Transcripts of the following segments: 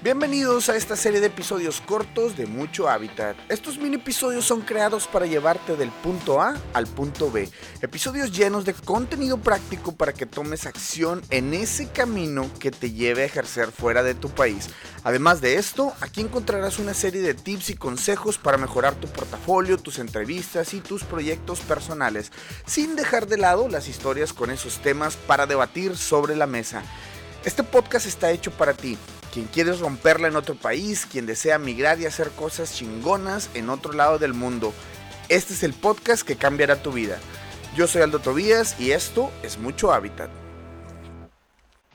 Bienvenidos a esta serie de episodios cortos de Mucho Hábitat. Estos mini episodios son creados para llevarte del punto A al punto B. Episodios llenos de contenido práctico para que tomes acción en ese camino que te lleve a ejercer fuera de tu país. Además de esto, aquí encontrarás una serie de tips y consejos para mejorar tu portafolio, tus entrevistas y tus proyectos personales, sin dejar de lado las historias con esos temas para debatir sobre la mesa. Este podcast está hecho para ti quien quieres romperla en otro país, quien desea migrar y hacer cosas chingonas en otro lado del mundo. Este es el podcast que cambiará tu vida. Yo soy Aldo Tobías y esto es Mucho Hábitat.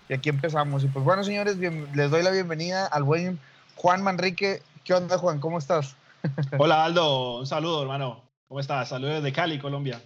Y aquí empezamos. Y pues bueno, señores, les doy la bienvenida al buen Juan Manrique. ¿Qué onda, Juan? ¿Cómo estás? Hola, Aldo. Un saludo, hermano. ¿Cómo estás? Saludos de Cali, Colombia.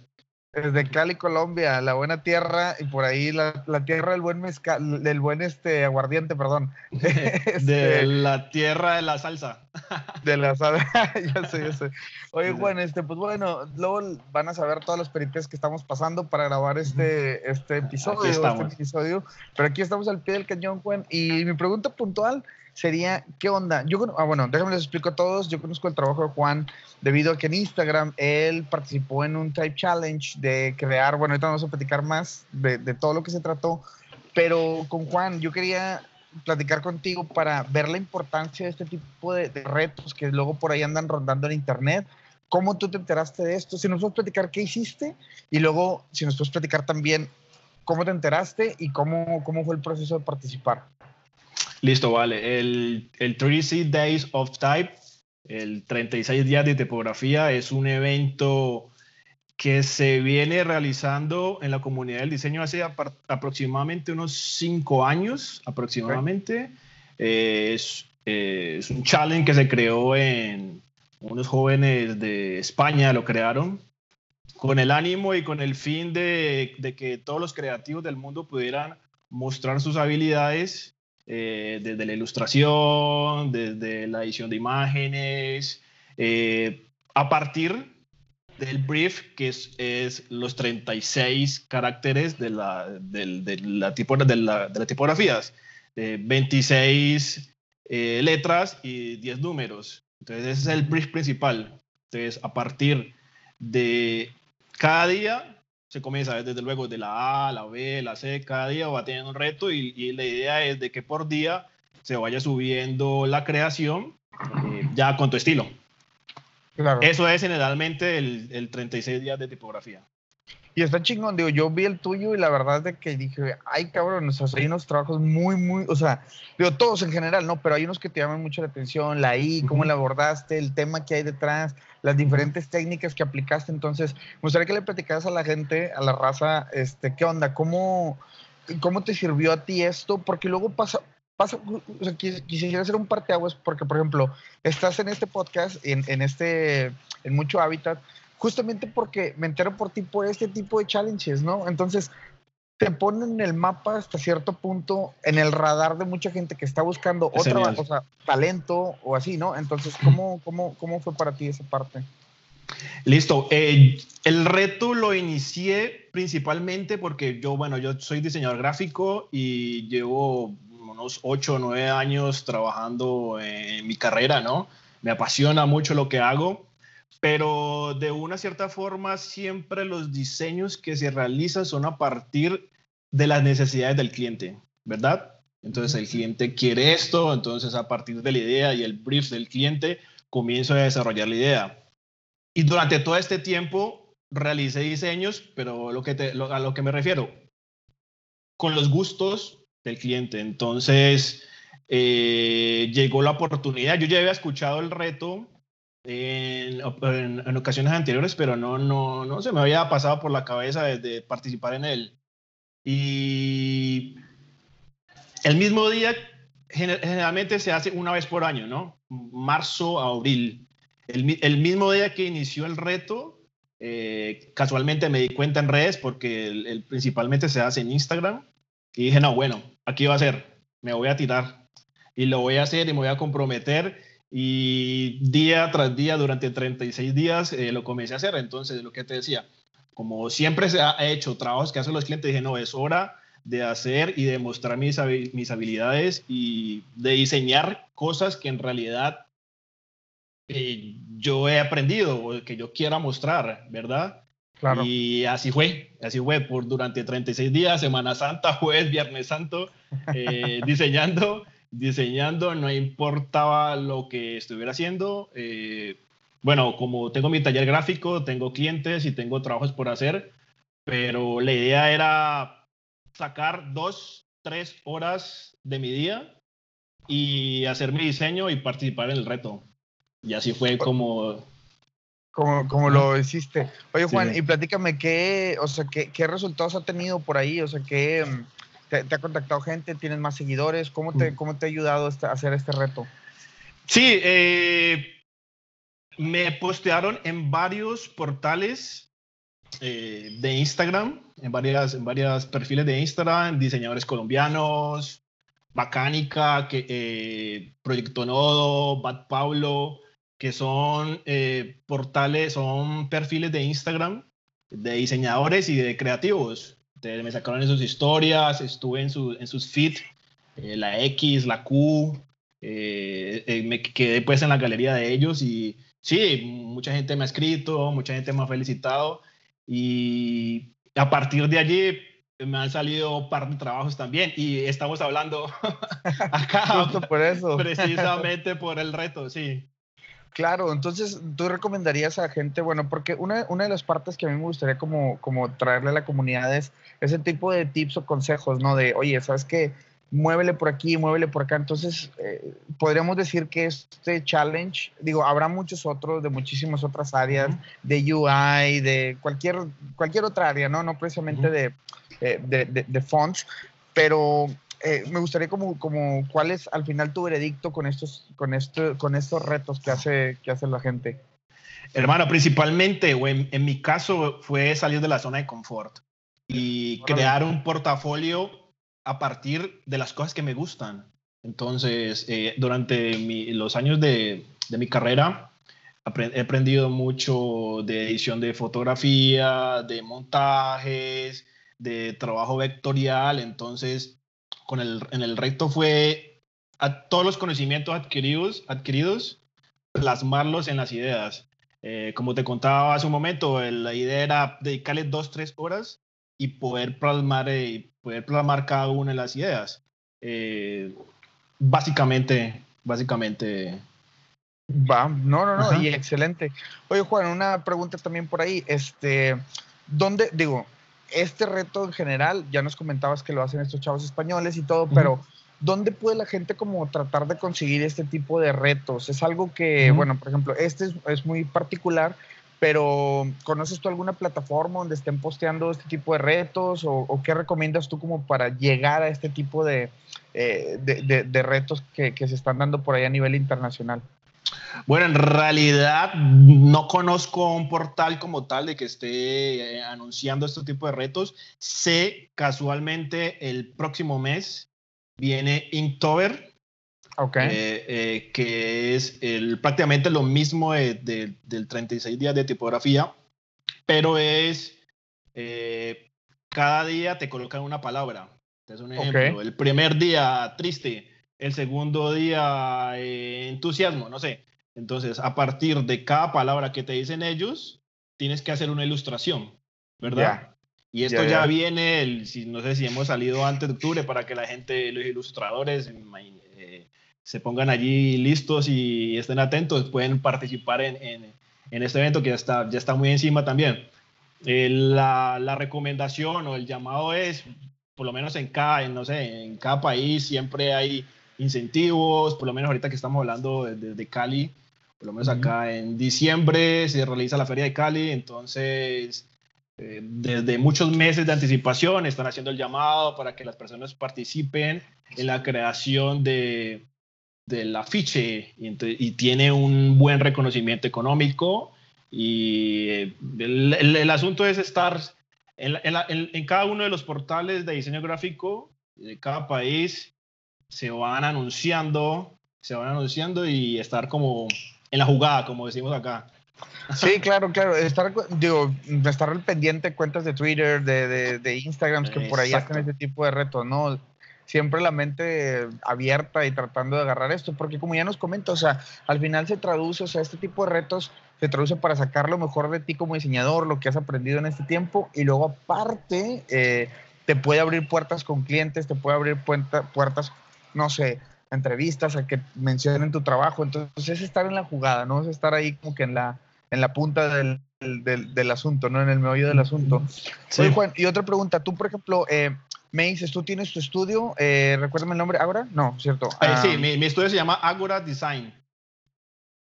Desde Cali, Colombia, la buena tierra y por ahí la, tierra del buen mezcal, del buen este aguardiente, perdón. de este, la tierra de la salsa. de la salsa, ya sé, ya sé. Oye, Juan, este, pues bueno, luego van a saber todas las peripecias que estamos pasando para grabar este, este episodio, este episodio. Pero aquí estamos al pie del cañón, Juan. Y mi pregunta puntual sería, ¿qué onda? Yo, ah, bueno, déjame les explico a todos. Yo conozco el trabajo de Juan debido a que en Instagram él participó en un Type Challenge de crear, bueno, ahorita vamos a platicar más de, todo lo que se trató, pero con Juan yo quería platicar contigo para ver la importancia de este tipo de, de, retos que luego por ahí andan rondando en internet. ¿Cómo tú te enteraste de esto? Si nos puedes platicar qué hiciste y luego si nos puedes platicar también cómo te enteraste y cómo, cómo fue el proceso de participar. Listo, vale. El, el 36 Days of Type, el 36 días de tipografía, es un evento que se viene realizando en la comunidad del diseño hace aproximadamente unos cinco años, aproximadamente. Eh, es, eh, es, un challenge que se creó en unos jóvenes de España, lo crearon con el ánimo y con el fin de, de que todos los creativos del mundo pudieran mostrar sus habilidades eh, desde la ilustración, desde la edición de imágenes, eh, a partir del brief, que es, los 36 caracteres de la, de, la, de la, de tipografías, 26 eh, letras y 10 números. Entonces, ese es el brief principal. Entonces, a partir de cada día se comienza desde luego de la A, la B, la C, cada día va teniendo un reto y, la idea es de que por día se vaya subiendo la creación eh, ya con tu estilo. Eso es generalmente el, el 36 días de tipografía. Y está chingón, digo, yo vi el tuyo y la verdad es de que dije, ay cabrón, o sea, hay unos trabajos muy, muy, o sea, digo, todos en general, ¿no? Pero hay unos que te llaman mucho la atención, la I, cómo la abordaste, el tema que hay detrás, las diferentes técnicas que aplicaste. Entonces, me gustaría que le platicaras a la gente, a la raza, este, ¿qué onda? ¿Cómo, cómo te sirvió a ti esto? Porque luego pasa, pasa, o sea, quisiera hacer un parteaguas porque, por ejemplo, estás en este podcast, en, en este, en mucho hábitat, justamente porque me entero por ti por este tipo de challenges, ¿no? Entonces, te ponen en el mapa hasta cierto punto, en el radar de mucha gente que está buscando otra, o sea, talento o así, ¿no? Entonces, ¿cómo, cómo, cómo fue para ti esa parte? Listo. Eh, el reto lo inicié principalmente porque yo, bueno, yo soy diseñador gráfico y llevo unos 8 o 9 años trabajando en mi carrera, ¿no? Me apasiona mucho lo que hago pero de una cierta forma siempre los diseños que se realizan son a partir de las necesidades del cliente, ¿verdad? Entonces el cliente quiere esto, entonces a partir de la idea y el brief del cliente comienzo a desarrollar la idea. Y durante todo este tiempo realicé diseños, pero lo que a lo que me refiero, con los gustos del cliente. Entonces eh, llegó la oportunidad, yo ya había escuchado el reto en, en, ocasiones anteriores, pero no, no, no se me había pasado por la cabeza de, participar en él. Y el mismo día, generalmente se hace una vez por año, ¿no? Marzo abril. El, el mismo día que inició el reto, eh, casualmente me di cuenta en redes porque el, principalmente se hace en Instagram y dije, no, bueno, aquí va a ser, me voy a tirar y lo voy a hacer y me voy a comprometer y día tras día, durante 36 días, eh, lo comencé a hacer. Entonces, lo que te decía, como siempre se ha hecho trabajos que hacen los clientes, dije, no, es hora de hacer y de mostrar mis, mis habilidades y de diseñar cosas que en realidad eh, yo he aprendido o que yo quiera mostrar, ¿verdad? Claro. Y así fue, así fue por durante 36 días, Semana Santa, jueves, Viernes Santo, eh, diseñando, diseñando, no importaba lo que estuviera haciendo. Eh, bueno, como tengo mi taller gráfico, tengo clientes y tengo trabajos por hacer, pero la idea era sacar dos, tres horas de mi día y hacer mi diseño y participar en el reto. Y así fue como... Como, como lo hiciste. Oye, Juan, y platícame, ¿qué, o sea, qué, qué, resultados ha tenido por ahí? O sea, ¿qué, te, ha contactado gente? ¿Tienes más seguidores? ¿Cómo te, mm. cómo te ha ayudado este, a hacer este reto? Sí, eh, me postearon en varios portales eh, de Instagram, en varias, en varias perfiles de Instagram, diseñadores colombianos, Bacánica, que, eh, Proyecto Nodo, Bad Pablo, que son eh, portales, son perfiles de Instagram de diseñadores y de creativos. Me sacaron en sus historias, estuve en, su, en sus feeds, eh, la X, la Q, eh, me quedé pues en la galería de ellos y sí, mucha gente me ha escrito, mucha gente me ha felicitado y a partir de allí me han salido un par de trabajos también y estamos hablando acá por eso. precisamente por el reto, sí. Claro, entonces tú recomendarías a gente, bueno, porque una, una de las partes que a mí me gustaría como, como traerle a la comunidad es ese tipo de tips o consejos, ¿no? De, oye, ¿sabes qué? Muévele por aquí, muévele por acá. Entonces, eh, podríamos decir que este challenge, digo, habrá muchos otros de muchísimas otras áreas, de UI, de cualquier, cualquier otra área, ¿no? No precisamente de, eh, de, de, de fonts, pero eh, me gustaría como, como cuál es al final tu veredicto con estos, con esto, con estos retos que hace, que hace la gente. Hermano, principalmente, o en, mi caso, fue salir de la zona de confort y crear un portafolio a partir de las cosas que me gustan. Entonces, eh, durante los años de, de mi carrera, he aprendido mucho de edición de fotografía, de montajes, de trabajo vectorial. Entonces, con el, en el reto fue a todos los conocimientos adquiridos, adquiridos plasmarlos en las ideas. Eh, como te contaba hace un momento, la idea era dedicarle dos, tres horas y poder plasmar, eh, poder plasmar cada una de las ideas. Eh, básicamente, básicamente. Va, no, no, no, y excelente. Oye, Juan, una pregunta también por ahí. Este, ¿dónde, digo, este reto en general, ya nos comentabas que lo hacen estos chavos españoles y todo, pero ¿dónde puede la gente como tratar de conseguir este tipo de retos? Es algo que, bueno, por ejemplo, este es, muy particular, pero ¿conoces tú alguna plataforma donde estén posteando este tipo de retos o, qué recomiendas tú como para llegar a este tipo de, eh, de, retos que, que se están dando por ahí a nivel internacional? Bueno, en realidad no conozco un portal como tal de que esté eh, anunciando este tipo de retos. Sé casualmente el próximo mes viene Inktober, okay. Eh, eh, que es el, prácticamente lo mismo del 36 días de tipografía, pero es cada día te colocan una palabra. Es un ejemplo. El primer día triste, el segundo día entusiasmo, no sé. Entonces, a partir de cada palabra que te dicen ellos, tienes que hacer una ilustración, ¿verdad? Y esto ya, viene, el, si, no sé si hemos salido antes de octubre para que la gente, los ilustradores, eh, se pongan allí listos y estén atentos, pueden participar en, en, este evento que ya está, ya está muy encima también. Eh, la, la, recomendación o el llamado es, por lo menos en cada, en, no sé, en cada país siempre hay incentivos, por lo menos ahorita que estamos hablando desde de Cali, por lo menos acá en diciembre se realiza la Feria de Cali, entonces eh, desde muchos meses de anticipación están haciendo el llamado para que las personas participen en la creación de, del afiche y, tiene un buen reconocimiento económico y eh, el, asunto es estar en, en, cada uno de los portales de diseño gráfico de cada país se van anunciando se van anunciando y estar como en la jugada, como decimos acá. Sí, claro, claro. Estar, digo, estar al pendiente de cuentas de Twitter, de, de, Instagram, que por ahí hacen ese tipo de retos, ¿no? Siempre la mente abierta y tratando de agarrar esto, porque como ya nos comenta, o sea, al final se traduce, o sea, este tipo de retos se traduce para sacar lo mejor de ti como diseñador, lo que has aprendido en este tiempo, y luego aparte eh, te puede abrir puertas con clientes, te puede abrir puertas, no sé, entrevistas, a que mencionen tu trabajo. Entonces es estar en la jugada, ¿no? Es estar ahí como que en la, en la punta del, del, del asunto, ¿no? En el meollo del asunto. Sí. Juan, y otra pregunta. Tú, por ejemplo, eh, me dices, tú tienes tu estudio, eh, recuérdame el nombre, ¿Agora? No, ¿cierto? Eh, sí, ah, mi, mi, estudio se llama Agora Design.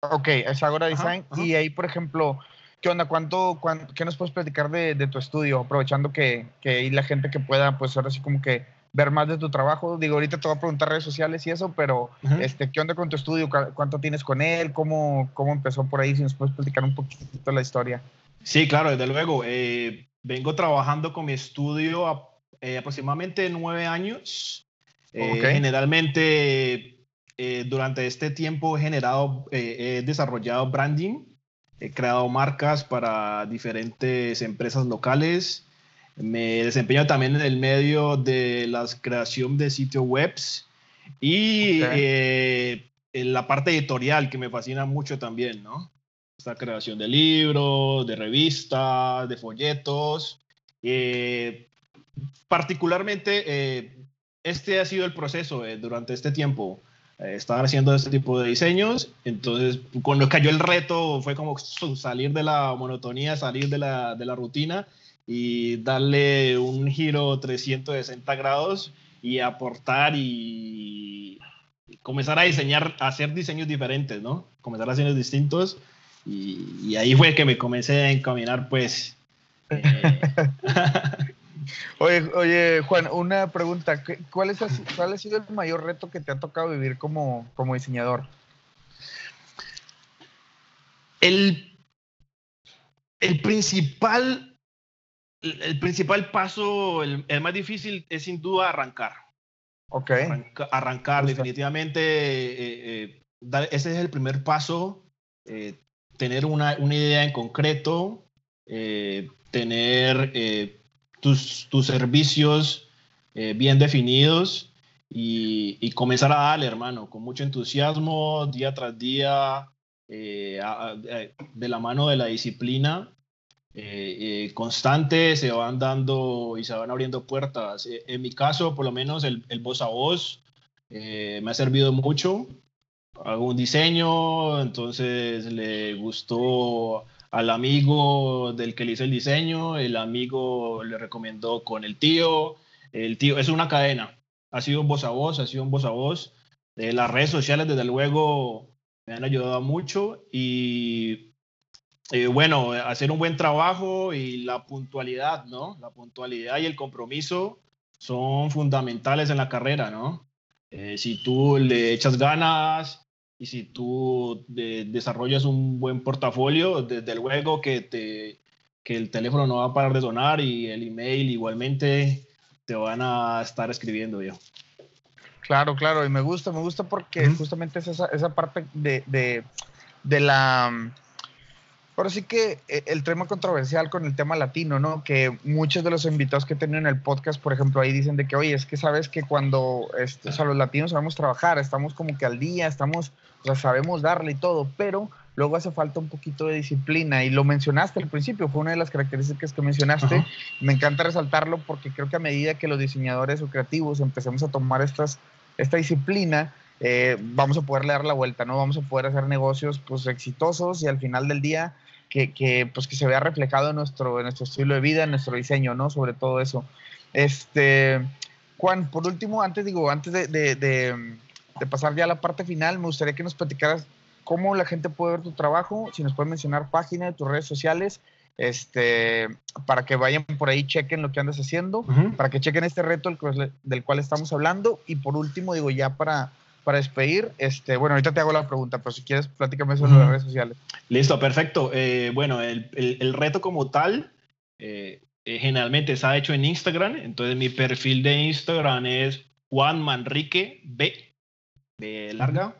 Ok, es Agora Design. Y ahí, por ejemplo, ¿qué onda? ¿Cuánto, qué nos puedes platicar de, de tu estudio? Aprovechando que, que hay la gente que pueda, pues ahora sí como que ver más de tu trabajo. Digo, ahorita te voy a preguntar redes sociales y eso, pero este, ¿qué onda con tu estudio? ¿Cuánto tienes con él? ¿Cómo, ¿Cómo empezó por ahí? Si nos puedes platicar un poquito la historia. Sí, claro, desde luego. Eh, vengo trabajando con mi estudio eh, aproximadamente nueve años. Eh, generalmente, durante este tiempo he generado, he desarrollado branding, he creado marcas para diferentes empresas locales, me desempeño también en el medio de la creación de sitios webs y eh, en la parte editorial que me fascina mucho también, ¿no? Esta creación de libros, de revistas, de folletos. Eh, particularmente, eh, este ha sido el proceso durante este tiempo. Estaba haciendo este tipo de diseños, entonces cuando cayó el reto fue como salir de la monotonía, salir de la, de la rutina y darle un giro 360 grados y aportar y comenzar a diseñar, a hacer diseños diferentes, ¿no? Comenzar a diseños distintos y, ahí fue que me comencé a encaminar, pues. Eh, oye, oye, Juan, una pregunta. ¿Cuál, es, ¿Cuál ha sido el mayor reto que te ha tocado vivir como, como diseñador? El, el principal el principal paso, el, más difícil es sin duda arrancar. Ok. arrancar, definitivamente. Eh, eh, ese es el primer paso. Eh, tener una, una, idea en concreto, tener tus, tus, servicios bien definidos y, y, comenzar a darle, hermano, con mucho entusiasmo, día tras día, de la mano de la disciplina eh, eh, constante, se van dando y se van abriendo puertas. Eh, en mi caso, por lo menos, el, el voz a voz me ha servido mucho. Hago un diseño, entonces le gustó al amigo del que le hice el diseño, el amigo le recomendó con el tío, el tío, es una cadena, ha sido un voz a voz, ha sido un voz a voz. las redes sociales, desde luego, me han ayudado mucho y eh, bueno, hacer un buen trabajo y la puntualidad, ¿no? La puntualidad y el compromiso son fundamentales en la carrera, ¿no? Eh, si tú le echas ganas y si tú desarrollas un buen portafolio, desde luego que, te, que el teléfono no va a parar de sonar y el email igualmente te van a estar escribiendo yo. Claro, claro, y me gusta, me gusta porque justamente es esa, esa parte de, de, de la Ahora sí que eh, el tema controversial con el tema latino, ¿no? Que muchos de los invitados que tienen en el podcast, por ejemplo, ahí dicen de que, oye, es que sabes que cuando este, o sea, los latinos sabemos trabajar, estamos como que al día, estamos, o sea, sabemos darle y todo, pero luego hace falta un poquito de disciplina y lo mencionaste al principio, fue una de las características que mencionaste. Me encanta resaltarlo porque creo que a medida que los diseñadores o creativos empecemos a tomar estas, esta disciplina, eh, vamos a poderle dar la vuelta, ¿no? Vamos a poder hacer negocios pues exitosos y al final del día que, pues, que se vea reflejado en nuestro, en nuestro estilo de vida, en nuestro diseño, ¿no? Sobre todo eso. Este, Juan, por último, antes, digo, antes de, de, de, pasar ya a la parte final, me gustaría que nos platicaras cómo la gente puede ver tu trabajo, si nos puedes mencionar página de tus redes sociales, este, para que vayan por ahí, chequen lo que andas haciendo, para que chequen este reto del, del cual estamos hablando. Y por último, digo, ya para, para despedir, este, bueno, ahorita te hago la pregunta, pero si quieres, platícame en las redes sociales. Listo, perfecto. Eh, bueno, el, el, reto como tal, eh, eh, generalmente se ha hecho en Instagram, entonces mi perfil de Instagram es Juan Manrique B, B larga.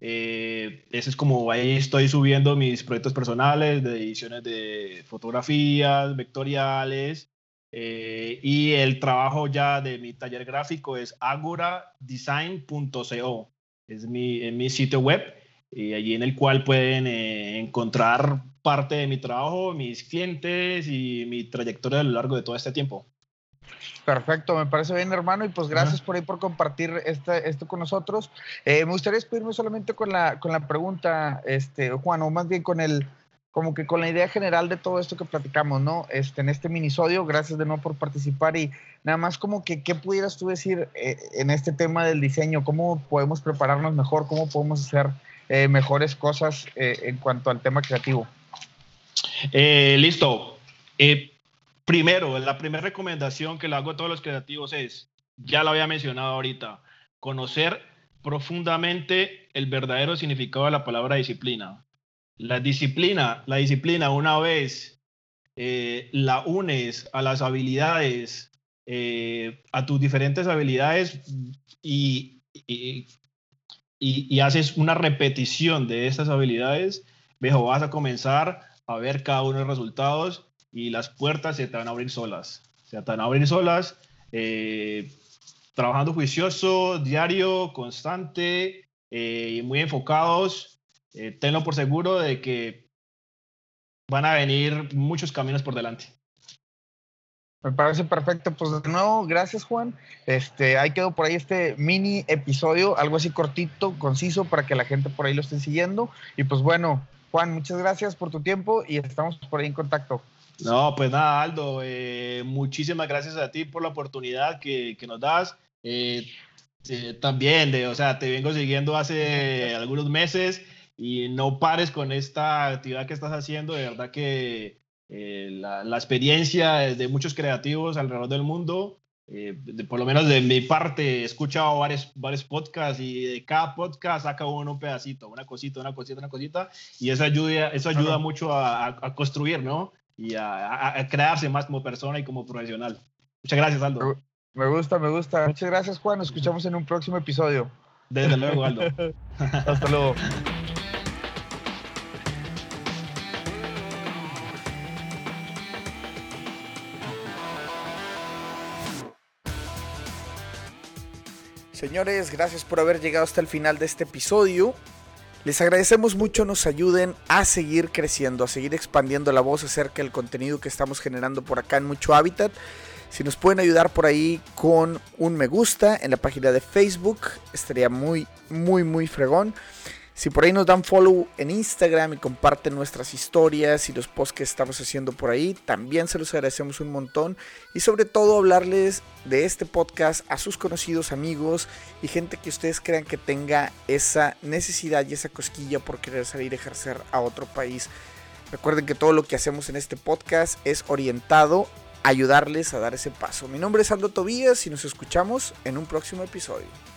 ese es como ahí estoy subiendo mis proyectos personales de ediciones de fotografías, vectoriales. Y el trabajo ya de mi taller gráfico es agoradesign.co. Es mi, mi sitio web y allí en el cual pueden encontrar parte de mi trabajo, mis clientes y mi trayectoria a lo largo de todo este tiempo. Perfecto, me parece bien, hermano, y pues gracias por ahí por compartir este, esto con nosotros. Eh, me gustaría despedirme solamente con la, con la pregunta, este, Juan, o más bien con el, como que con la idea general de todo esto que platicamos, ¿no? Este, en este minisodio, gracias de nuevo por participar y nada más como que, ¿qué pudieras tú decir eh, en este tema del diseño? ¿Cómo podemos prepararnos mejor? ¿Cómo podemos hacer eh, mejores cosas en cuanto al tema creativo? listo primero, la primera recomendación que le hago a todos los creativos es, ya lo había mencionado ahorita, conocer profundamente el verdadero significado de la palabra disciplina. La disciplina, la disciplina una vez eh, la unes a las habilidades, eh, a tus diferentes habilidades y, y, y, haces una repetición de estas habilidades, viejo, vas a comenzar a ver cada uno de los resultados y las puertas se te van a abrir solas. Se te van a abrir solas, eh, trabajando juicioso, diario, constante y muy enfocados. Eh, tenlo por seguro de que van a venir muchos caminos por delante. Me parece perfecto. Pues de nuevo, gracias Juan. Este, ahí quedó por ahí este mini episodio, algo así cortito, conciso, para que la gente por ahí lo esté siguiendo. Y pues bueno, Juan, muchas gracias por tu tiempo y estamos por ahí en contacto. No, pues nada, Aldo, eh, muchísimas gracias a ti por la oportunidad que, que nos das. Eh, eh, también, de, o sea, te vengo siguiendo hace algunos meses y no pares con esta actividad que estás haciendo. De verdad que la, la, experiencia de muchos creativos alrededor del mundo, por lo menos de mi parte, he escuchado varios, varios podcasts y de cada podcast saca uno un pedacito, una cosita, una cosita, una cosita, y eso ayuda, eso ayuda mucho a, a construir, ¿no? y a, crearse más como persona y como profesional. Muchas gracias, Aldo. Me gusta, me gusta. Muchas gracias, Juan. Nos escuchamos en un próximo episodio. Desde luego, Aldo. Hasta luego. Señores, gracias por haber llegado hasta el final de este episodio. Les agradecemos mucho, nos ayuden a seguir creciendo, a seguir expandiendo la voz acerca del contenido que estamos generando por acá en Mucho Hábitat. Si nos pueden ayudar por ahí con un me gusta en la página de Facebook, estaría muy, muy, muy fregón. Si por ahí nos dan follow en Instagram y comparten nuestras historias y los posts que estamos haciendo por ahí, también se los agradecemos un montón. Y sobre todo hablarles de este podcast a sus conocidos amigos y gente que ustedes crean que tenga esa necesidad y esa cosquilla por querer salir a ejercer a otro país. Recuerden que todo lo que hacemos en este podcast es orientado a ayudarles a dar ese paso. Mi nombre es Aldo Tobías y nos escuchamos en un próximo episodio.